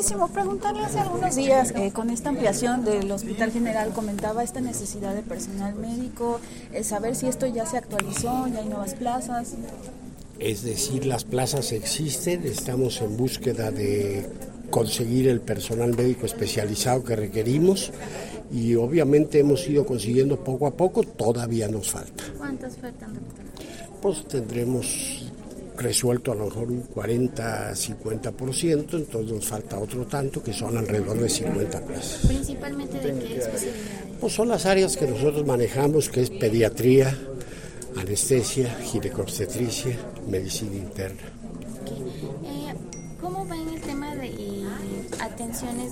rapidísimo, preguntarle hace algunos días, eh, con esta ampliación del Hospital General, comentaba esta necesidad de personal médico, eh, saber si esto ya se actualizó, ya hay nuevas plazas. Es decir, las plazas existen, estamos en búsqueda de conseguir el personal médico especializado que requerimos y obviamente hemos ido consiguiendo poco a poco, todavía nos falta. ¿Cuántas faltan, doctor? Pues tendremos resuelto a lo mejor un 40-50%, entonces nos falta otro tanto que son alrededor de 50 plazas. ¿Principalmente de qué especialidades? Pues son las áreas que nosotros manejamos, que es pediatría, anestesia, ginecobstetricia, medicina interna.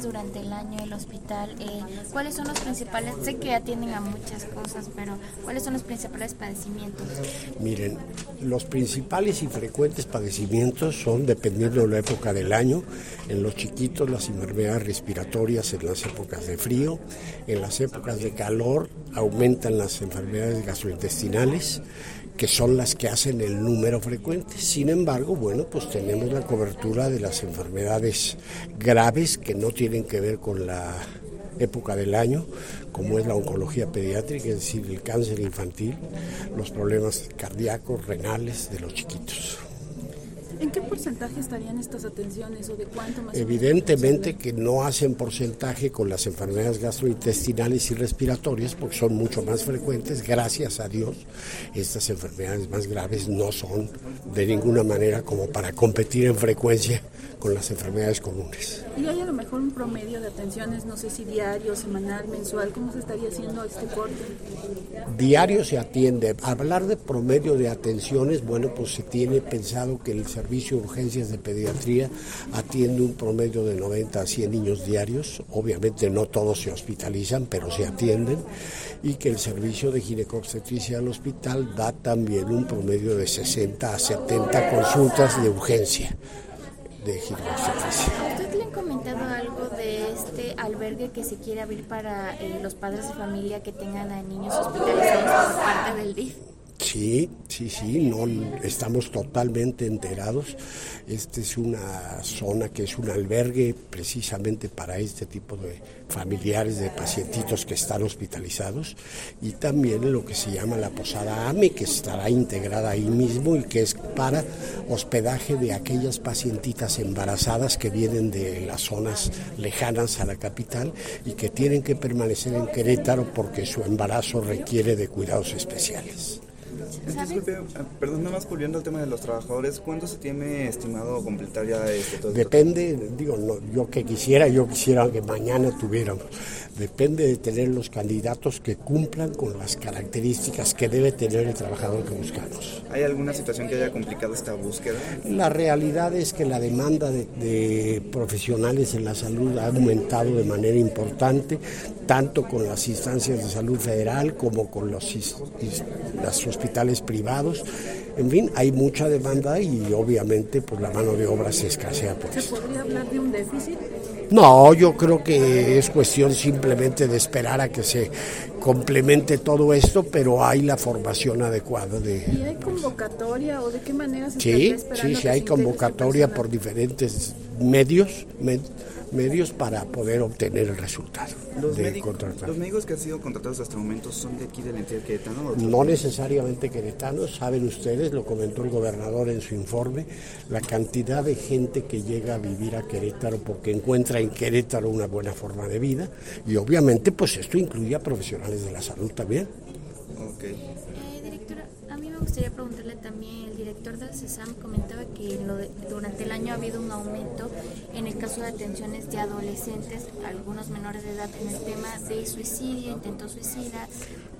Durante el año el hospital? Eh, ¿Cuáles son los principales? Sé que atienden a muchas cosas, pero ¿cuáles son los principales padecimientos? Miren, los principales y frecuentes padecimientos son, dependiendo de la época del año, en los chiquitos las enfermedades respiratorias en las épocas de frío, en las épocas de calor aumentan las enfermedades gastrointestinales, que son las que hacen el número frecuente. Sin embargo, bueno, pues tenemos la cobertura de las enfermedades graves que no tienen que ver con la época del año, como es la oncología pediátrica, es decir, el cáncer infantil, los problemas cardíacos, renales de los chiquitos. ¿En qué porcentaje estarían estas atenciones o de cuánto más? Evidentemente que no hacen porcentaje con las enfermedades gastrointestinales y respiratorias porque son mucho más frecuentes, gracias a Dios. Estas enfermedades más graves no son de ninguna manera como para competir en frecuencia con las enfermedades comunes. ¿Y hay a lo mejor un promedio de atenciones, no sé si diario, semanal, mensual? ¿Cómo se estaría haciendo este corte? Diario se atiende. Hablar de promedio de atenciones, bueno, pues se tiene pensado que el servicio de urgencias de pediatría atiende un promedio de 90 a 100 niños diarios. Obviamente no todos se hospitalizan, pero se atienden. Y que el servicio de ginecobstetricia al hospital da también un promedio de 60 a 70 consultas de urgencia de ginecobstetricia. ¿A usted le han comentado algo de este albergue que se quiere abrir para eh, los padres de familia que tengan a niños hospitalizados por parte del DIF? Sí, sí, sí, no estamos totalmente enterados. Esta es una zona que es un albergue precisamente para este tipo de familiares de pacientitos que están hospitalizados y también lo que se llama la posada AME que estará integrada ahí mismo y que es para hospedaje de aquellas pacientitas embarazadas que vienen de las zonas lejanas a la capital y que tienen que permanecer en Querétaro porque su embarazo requiere de cuidados especiales. Disculpe, ah, perdón, nada más volviendo al tema de los trabajadores, ¿cuándo se tiene estimado completar ya este todo? Depende, digo, no, yo que quisiera, yo quisiera que mañana tuviéramos. Depende de tener los candidatos que cumplan con las características que debe tener el trabajador que buscamos. ¿Hay alguna situación que haya complicado esta búsqueda? La realidad es que la demanda de, de profesionales en la salud ha aumentado de manera importante, tanto con las instancias de salud federal como con los, los hospitales privados. En fin, hay mucha demanda y obviamente pues la mano de obra se escasea por ¿Se esto. podría hablar de un déficit? No, yo creo que es cuestión simplemente de esperar a que se complemente todo esto, pero hay la formación adecuada de... ¿Y hay convocatoria o de qué manera se Sí, sí, esperando sí, hay ese convocatoria por diferentes medios, med- medios para poder obtener el resultado Los, de médicos, contratar. los médicos que han sido contratados hasta el momento son de aquí de la entidad queretana o No necesariamente queretanos, saben ustedes, lo comentó el gobernador en su informe, la cantidad de gente que llega a vivir a Querétaro porque encuentra en Querétaro una buena forma de vida y obviamente pues esto incluye a profesionales de la salud también. Ok. Eh, directora, a mí me gustaría preguntarle también, el director del CESAM comentaba que lo de- durante el año ha habido un aumento en el caso de atenciones de adolescentes, algunos menores de edad, en el tema de suicidio, intento suicida,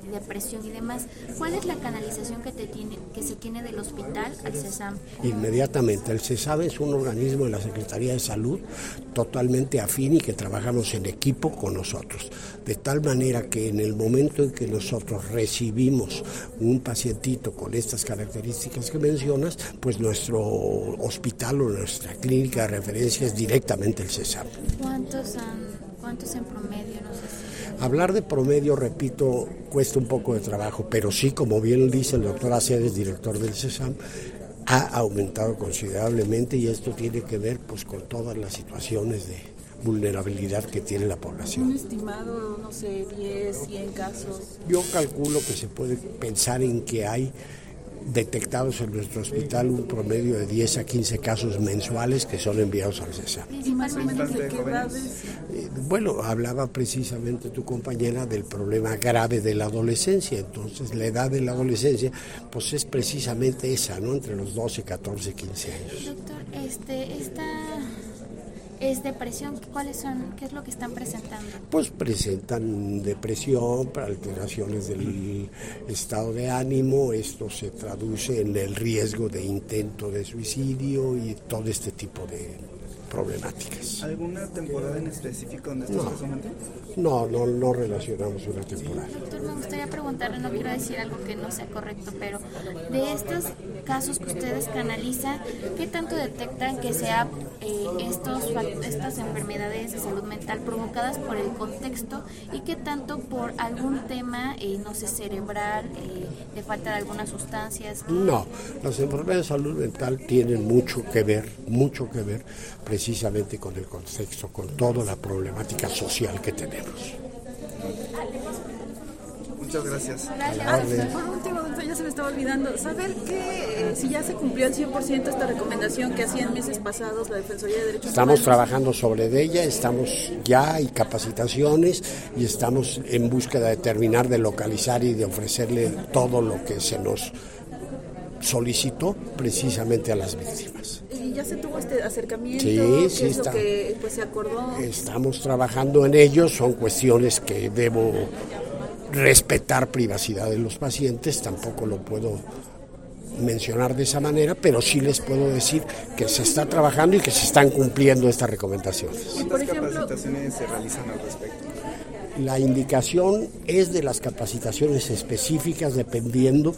depresión y demás. ¿Cuál es la canalización que, te tiene, que se tiene del hospital al CESAM? Inmediatamente, el CESAB es un organismo de la Secretaría de Salud totalmente afín y que trabajamos en equipo con nosotros. De tal manera que en el momento en que nosotros recibimos un pacientito con estas características que mencionas, pues nuestro hospital o nuestra clínica de referencia es directamente el CESAB. ¿Cuántos, han, cuántos en promedio? Hablar de promedio, repito, cuesta un poco de trabajo, pero sí, como bien dice el doctor Aceves, director del CESAM, ha aumentado considerablemente y esto tiene que ver pues con todas las situaciones de vulnerabilidad que tiene la población. Un estimado, no sé, 10, 100 casos. Yo calculo que se puede pensar en que hay detectados en nuestro hospital un promedio de 10 a 15 casos mensuales que son enviados al CESAR. ¿Y más o menos de qué edades? Bueno, hablaba precisamente tu compañera del problema grave de la adolescencia, entonces la edad de la adolescencia pues es precisamente esa, ¿no? Entre los 12, 14, 15 años. Doctor, este, esta es depresión. ¿Cuáles son? ¿Qué es lo que están presentando? Pues presentan depresión, alteraciones del estado de ánimo, esto se traduce en el riesgo de intento de suicidio y todo este tipo de problemáticas. ¿Alguna temporada en específico donde esto No. No, no, no relacionamos una temporada. Doctor, me gustaría preguntarle, no quiero decir algo que no sea correcto, pero de estos casos que ustedes canalizan, ¿qué tanto detectan que sea eh, estos, estas enfermedades de salud mental provocadas por el contexto y qué tanto por algún tema, eh, no sé, cerebral, eh, de falta de algunas sustancias? No, las enfermedades de salud mental tienen mucho que ver, mucho que ver precisamente con el contexto, con toda la problemática social que tenemos. Muchas gracias. Ah, por último, ya se me estaba olvidando, saber que eh, si ya se cumplió al 100% esta recomendación que hacían meses pasados la Defensoría de Derechos Estamos Humanos. trabajando sobre ella, estamos ya hay capacitaciones y estamos en búsqueda de terminar de localizar y de ofrecerle todo lo que se nos solicitó precisamente a las víctimas. ¿Y ya se tuvo este acercamiento? Sí, ¿Qué sí es está. lo que pues, se acordó? Estamos trabajando en ello, son cuestiones que debo respetar privacidad de los pacientes, tampoco lo puedo mencionar de esa manera, pero sí les puedo decir que se está trabajando y que se están cumpliendo estas recomendaciones. por ¿Cuántas ejemplo- capacitaciones se realizan al respecto? La indicación es de las capacitaciones específicas dependiendo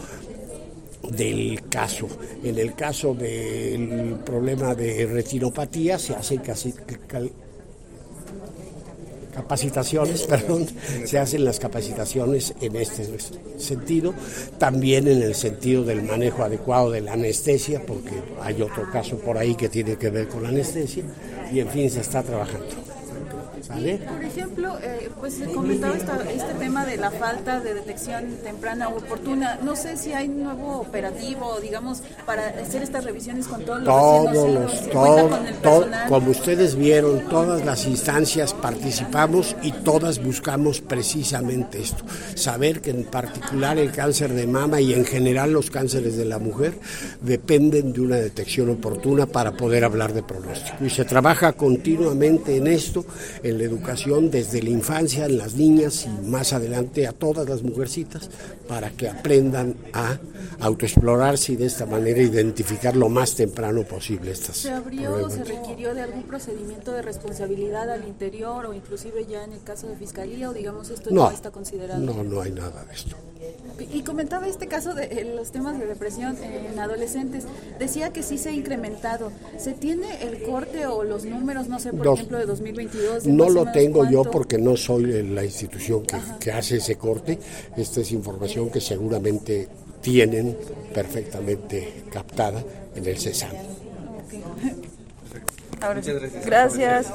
del caso. En el caso del problema de retinopatía se hacen casi capacitaciones, perdón, se hacen las capacitaciones en este sentido, también en el sentido del manejo adecuado de la anestesia, porque hay otro caso por ahí que tiene que ver con la anestesia, y en fin, se está trabajando. ¿Sale? Por ejemplo, eh, pues se comentaba esta- este tema de la falta de detección temprana u oportuna. No sé si hay un nuevo operativo, digamos, para hacer estas revisiones con todos los todos los, nacidos. ¿Se todo- con el todo- personal? como ustedes vieron, todas las instancias participamos y todas buscamos precisamente esto, saber que en particular el cáncer de mama y en general los cánceres de la mujer dependen de una detección oportuna para poder hablar de pronóstico. Y se trabaja continuamente en esto, en la educación desde la infancia, en las niñas y más adelante a todas las mujercitas, para que aprendan a autoexplorarse y de esta manera identificar lo más temprano posible estas ¿Se abrió o se requirió de algún procedimiento de responsabilidad al interior o inclusive ya en el caso de fiscalía o digamos esto No, ya está considerado? no, no hay nada de esto. Y comentaba este caso de eh, los temas de depresión en adolescentes. Decía que sí se ha incrementado. ¿Se tiene el corte o los números, no sé, por Dos. ejemplo, de 2022? de No lo tengo yo porque no soy la institución que, que hace ese corte. Esta es información que seguramente tienen perfectamente captada en el CESAM. Muchas. Gracias.